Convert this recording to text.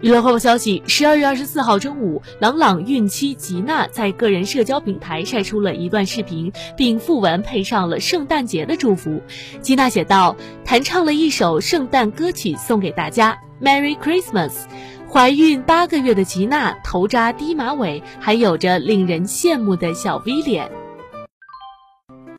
娱乐快报消息：十二月二十四号中午，朗朗孕期吉娜在个人社交平台晒出了一段视频，并附文配上了圣诞节的祝福。吉娜写道：“弹唱了一首圣诞歌曲送给大家，Merry Christmas。”怀孕八个月的吉娜头扎低马尾，还有着令人羡慕的小 V 脸。